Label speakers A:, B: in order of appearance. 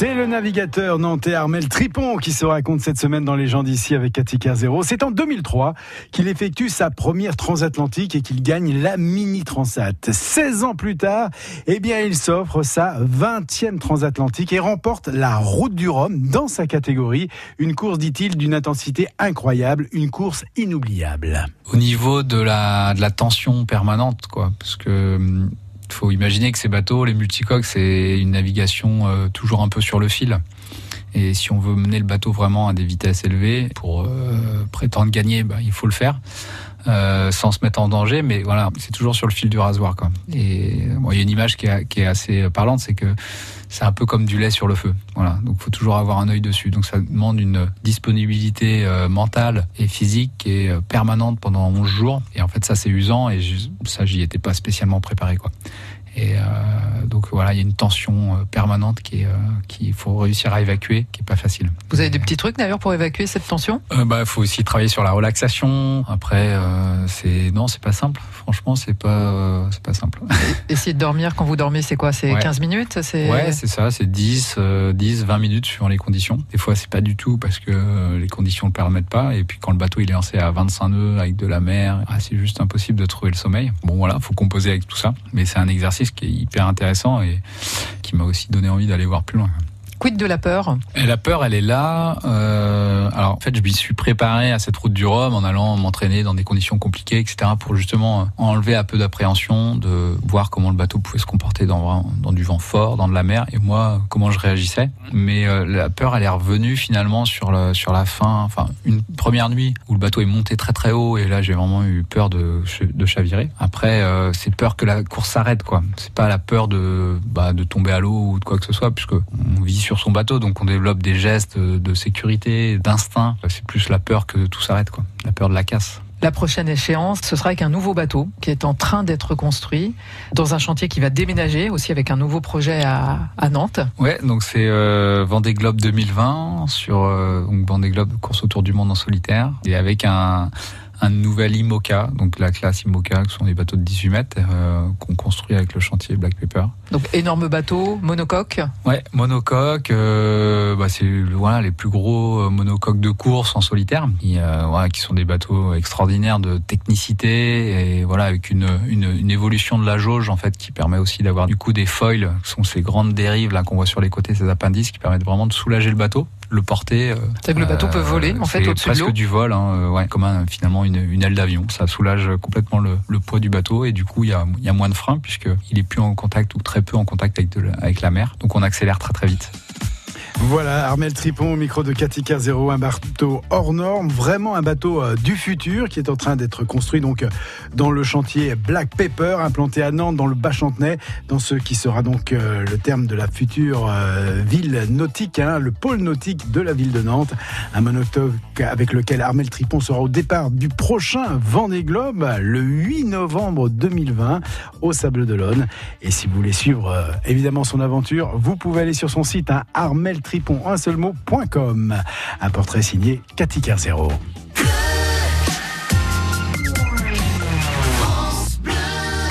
A: C'est le navigateur nantais Armel Tripon qui se raconte cette semaine dans Les gens d'ici avec Katika Zéro. C'est en 2003 qu'il effectue sa première transatlantique et qu'il gagne la Mini Transat. 16 ans plus tard, eh bien, il s'offre sa 20e transatlantique et remporte la Route du Rhum dans sa catégorie. Une course, dit-il, d'une intensité incroyable, une course inoubliable.
B: Au niveau de la, tension permanente, quoi, parce que hum, faut imaginer que ces bateaux, les multicoques, c'est une navigation euh, toujours un peu sur le fil. Et si on veut mener le bateau vraiment à des vitesses élevées, pour euh, prétendre gagner, bah, il faut le faire. Euh, sans se mettre en danger, mais voilà, c'est toujours sur le fil du rasoir. Quoi. Et il y a une image qui est, assez parlante, c'est que c'est un peu comme du lait sur le feu. Voilà, donc faut toujours avoir un œil dessus. Donc ça demande une disponibilité euh, mentale et physique qui est euh, permanente pendant 11 jours. Et en fait, ça c'est usant et ça j'y étais pas spécialement préparé quoi. Et donc voilà, il y a une tension euh, permanente qui est euh, qu'il faut réussir à évacuer, qui est pas facile.
C: Vous avez des petits trucs d'ailleurs pour évacuer cette tension?
B: Euh, Bah, faut aussi travailler sur la relaxation. Après, c'est non, c'est pas simple. Franchement, c'est pas c'est pas simple.
C: Essayer de dormir quand vous dormez, c'est quoi? C'est
B: Ouais.
C: 15 minutes? C'est
B: Ouais, c'est ça, c'est 10, euh, 10, 20 minutes suivant les conditions. Des fois, c'est pas du tout parce que les conditions le permettent pas. Et puis, quand le bateau il est lancé à 25 nœuds avec de la mer, ah, c'est juste impossible de trouver le sommeil. Bon, voilà, faut composer avec tout ça. Mais c'est un exercice qui est hyper intéressant et qui m'a aussi donné envie d'aller voir plus loin.
C: Quid de la peur
B: Et la peur, elle est là. Euh, alors, en fait, je m'y suis préparé à cette route du Rhum en allant m'entraîner dans des conditions compliquées, etc., pour justement euh, enlever un peu d'appréhension, de voir comment le bateau pouvait se comporter dans, dans du vent fort, dans de la mer, et moi, comment je réagissais. Mais euh, la peur, elle est revenue finalement sur, le, sur la fin, enfin, une première nuit où le bateau est monté très très haut, et là, j'ai vraiment eu peur de, de chavirer. Après, euh, c'est peur que la course s'arrête, quoi. C'est pas la peur de, bah, de tomber à l'eau ou de quoi que ce soit, puisque on vit sur son bateau, donc on développe des gestes de sécurité, d'instinct. C'est plus la peur que tout s'arrête, quoi. La peur de la casse.
C: La prochaine échéance, ce sera avec un nouveau bateau qui est en train d'être construit dans un chantier qui va déménager aussi avec un nouveau projet à, à Nantes.
B: Ouais, donc c'est euh, Vendée Globe 2020 sur euh, donc Vendée Globe course autour du monde en solitaire et avec un un nouvel IMOCA, donc la classe IMOCA, qui sont des bateaux de 18 mètres, euh, qu'on construit avec le chantier Black Pepper.
C: Donc énorme bateau, monocoque.
B: Ouais, monocoque, euh, bah c'est voilà les plus gros euh, monocoques de course en solitaire, qui, euh, voilà, qui sont des bateaux extraordinaires de technicité et voilà avec une, une, une évolution de la jauge en fait qui permet aussi d'avoir du coup des foils, qui sont ces grandes dérives là qu'on voit sur les côtés, ces appendices qui permettent vraiment de soulager le bateau le porter.
C: Que le bateau peut voler en fait au-dessus de
B: presque
C: l'eau.
B: du vol, hein, euh, ouais, comme un, finalement une, une aile d'avion. Ça soulage complètement le, le poids du bateau et du coup il y a, il y a moins de frein puisque il est plus en contact ou très peu en contact avec, de avec la mer. Donc on accélère très très vite.
A: Voilà, Armel Tripon au micro de Katika Zéro, un bateau hors norme, vraiment un bateau euh, du futur qui est en train d'être construit donc euh, dans le chantier Black Pepper, implanté à Nantes dans le Bas-Chantenay, dans ce qui sera donc euh, le terme de la future ville nautique, hein, le pôle nautique de la ville de Nantes, un monocoque avec lequel Armel Tripon sera au départ du prochain Vendée Globe le 8 novembre 2020 au Sable d'Olonne. Et si vous voulez suivre évidemment son aventure, vous pouvez aller sur son site hein, armeltripon un seul mot.com. Un portrait signé Cathy Carzero.